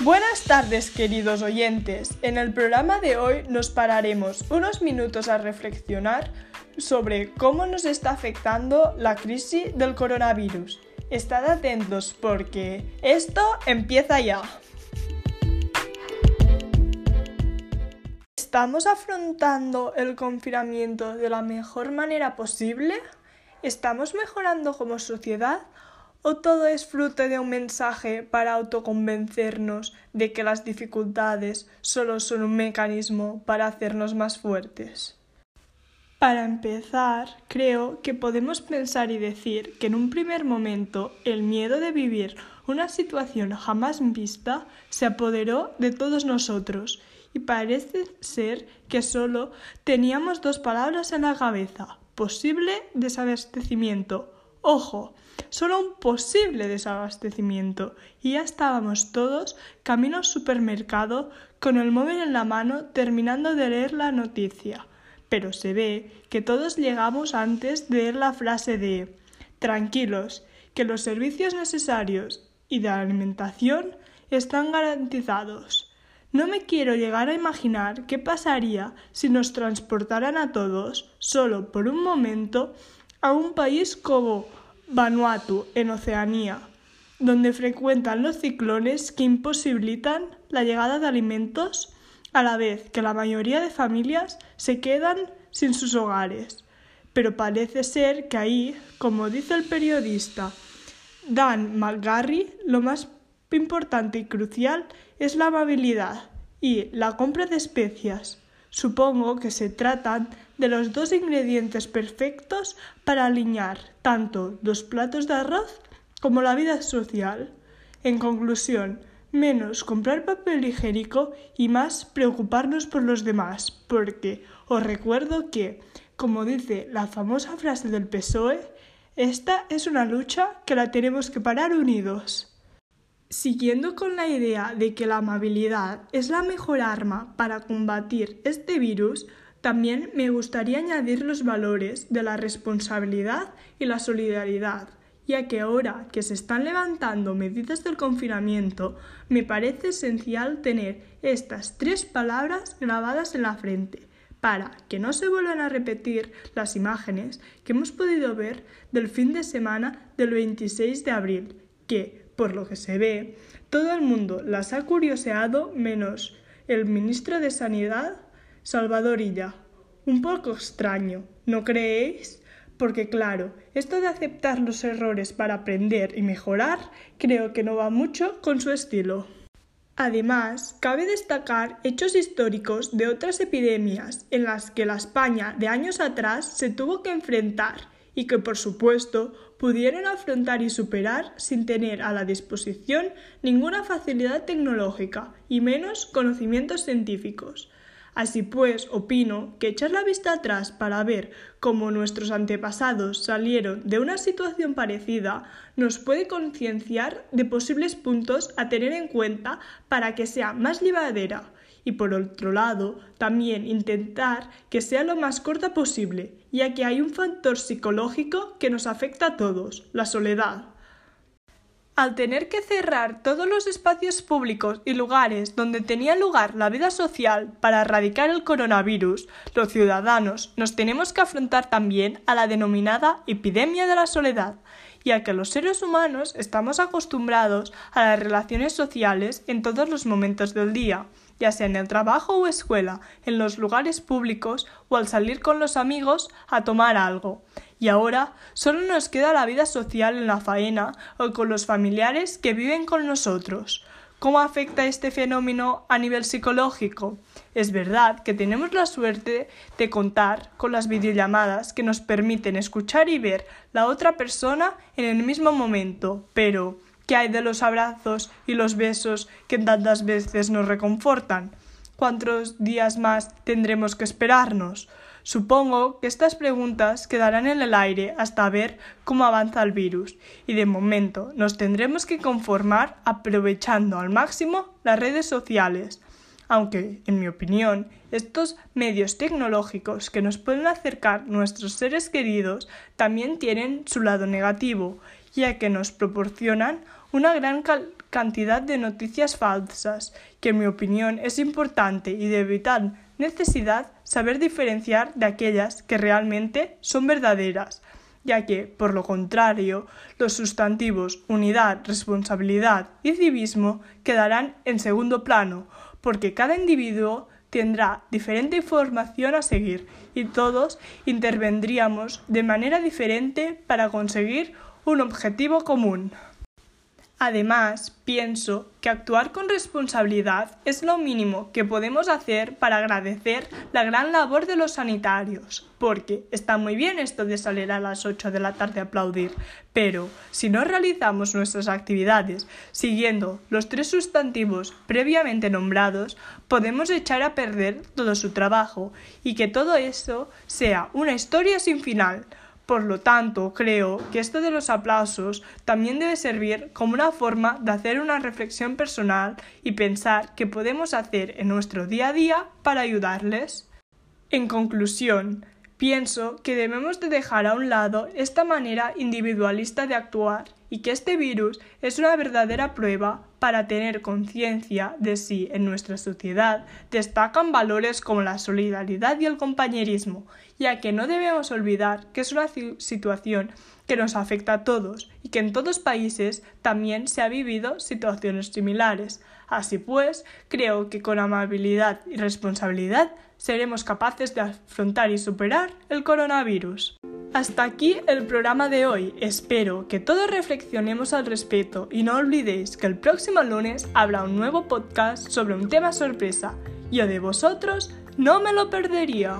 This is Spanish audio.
Buenas tardes queridos oyentes. En el programa de hoy nos pararemos unos minutos a reflexionar sobre cómo nos está afectando la crisis del coronavirus. Estad atentos porque esto empieza ya. ¿Estamos afrontando el confinamiento de la mejor manera posible? ¿Estamos mejorando como sociedad? ¿O todo es fruto de un mensaje para autoconvencernos de que las dificultades solo son un mecanismo para hacernos más fuertes? Para empezar, creo que podemos pensar y decir que en un primer momento el miedo de vivir una situación jamás vista se apoderó de todos nosotros y parece ser que solo teníamos dos palabras en la cabeza posible desabastecimiento. Ojo, solo un posible desabastecimiento y ya estábamos todos camino al supermercado con el móvil en la mano terminando de leer la noticia. Pero se ve que todos llegamos antes de leer la frase de tranquilos, que los servicios necesarios y de alimentación están garantizados. No me quiero llegar a imaginar qué pasaría si nos transportaran a todos, solo por un momento, a un país como Vanuatu, en Oceanía, donde frecuentan los ciclones que imposibilitan la llegada de alimentos, a la vez que la mayoría de familias se quedan sin sus hogares. Pero parece ser que ahí, como dice el periodista Dan McGarry, lo más importante y crucial es la amabilidad y la compra de especias. Supongo que se tratan de los dos ingredientes perfectos para alinear tanto los platos de arroz como la vida social. En conclusión, menos comprar papel higiénico y más preocuparnos por los demás, porque os recuerdo que, como dice la famosa frase del PSOE, esta es una lucha que la tenemos que parar unidos. Siguiendo con la idea de que la amabilidad es la mejor arma para combatir este virus, también me gustaría añadir los valores de la responsabilidad y la solidaridad, ya que ahora que se están levantando medidas del confinamiento, me parece esencial tener estas tres palabras grabadas en la frente para que no se vuelvan a repetir las imágenes que hemos podido ver del fin de semana del 26 de abril, que por lo que se ve, todo el mundo las ha curioseado menos el ministro de Sanidad, Salvador Illa. Un poco extraño, ¿no creéis? Porque claro, esto de aceptar los errores para aprender y mejorar creo que no va mucho con su estilo. Además, cabe destacar hechos históricos de otras epidemias en las que la España de años atrás se tuvo que enfrentar y que, por supuesto, pudieron afrontar y superar sin tener a la disposición ninguna facilidad tecnológica y menos conocimientos científicos. Así pues, opino que echar la vista atrás para ver cómo nuestros antepasados salieron de una situación parecida nos puede concienciar de posibles puntos a tener en cuenta para que sea más llevadera y por otro lado también intentar que sea lo más corta posible, ya que hay un factor psicológico que nos afecta a todos, la soledad. Al tener que cerrar todos los espacios públicos y lugares donde tenía lugar la vida social para erradicar el coronavirus, los ciudadanos nos tenemos que afrontar también a la denominada epidemia de la soledad, ya que los seres humanos estamos acostumbrados a las relaciones sociales en todos los momentos del día, ya sea en el trabajo o escuela, en los lugares públicos o al salir con los amigos a tomar algo. Y ahora solo nos queda la vida social en la faena o con los familiares que viven con nosotros. ¿Cómo afecta este fenómeno a nivel psicológico? Es verdad que tenemos la suerte de contar con las videollamadas que nos permiten escuchar y ver la otra persona en el mismo momento, pero ¿Qué hay de los abrazos y los besos que tantas veces nos reconfortan? ¿Cuántos días más tendremos que esperarnos? Supongo que estas preguntas quedarán en el aire hasta ver cómo avanza el virus y de momento nos tendremos que conformar aprovechando al máximo las redes sociales. Aunque, en mi opinión, estos medios tecnológicos que nos pueden acercar nuestros seres queridos también tienen su lado negativo ya que nos proporcionan una gran cantidad de noticias falsas, que en mi opinión es importante y de vital necesidad saber diferenciar de aquellas que realmente son verdaderas, ya que, por lo contrario, los sustantivos unidad, responsabilidad y civismo quedarán en segundo plano, porque cada individuo tendrá diferente información a seguir y todos intervendríamos de manera diferente para conseguir un objetivo común. Además, pienso que actuar con responsabilidad es lo mínimo que podemos hacer para agradecer la gran labor de los sanitarios, porque está muy bien esto de salir a las 8 de la tarde a aplaudir, pero si no realizamos nuestras actividades siguiendo los tres sustantivos previamente nombrados, podemos echar a perder todo su trabajo y que todo eso sea una historia sin final. Por lo tanto, creo que esto de los aplausos también debe servir como una forma de hacer una reflexión personal y pensar qué podemos hacer en nuestro día a día para ayudarles. En conclusión, pienso que debemos de dejar a un lado esta manera individualista de actuar y que este virus es una verdadera prueba para tener conciencia de si en nuestra sociedad destacan valores como la solidaridad y el compañerismo, ya que no debemos olvidar que es una situación que nos afecta a todos y que en todos países también se ha vivido situaciones similares. Así pues, creo que con amabilidad y responsabilidad seremos capaces de afrontar y superar el coronavirus. Hasta aquí el programa de hoy. Espero que todos reflexionemos al respecto y no olvidéis que el próximo lunes habrá un nuevo podcast sobre un tema sorpresa. Yo de vosotros no me lo perdería.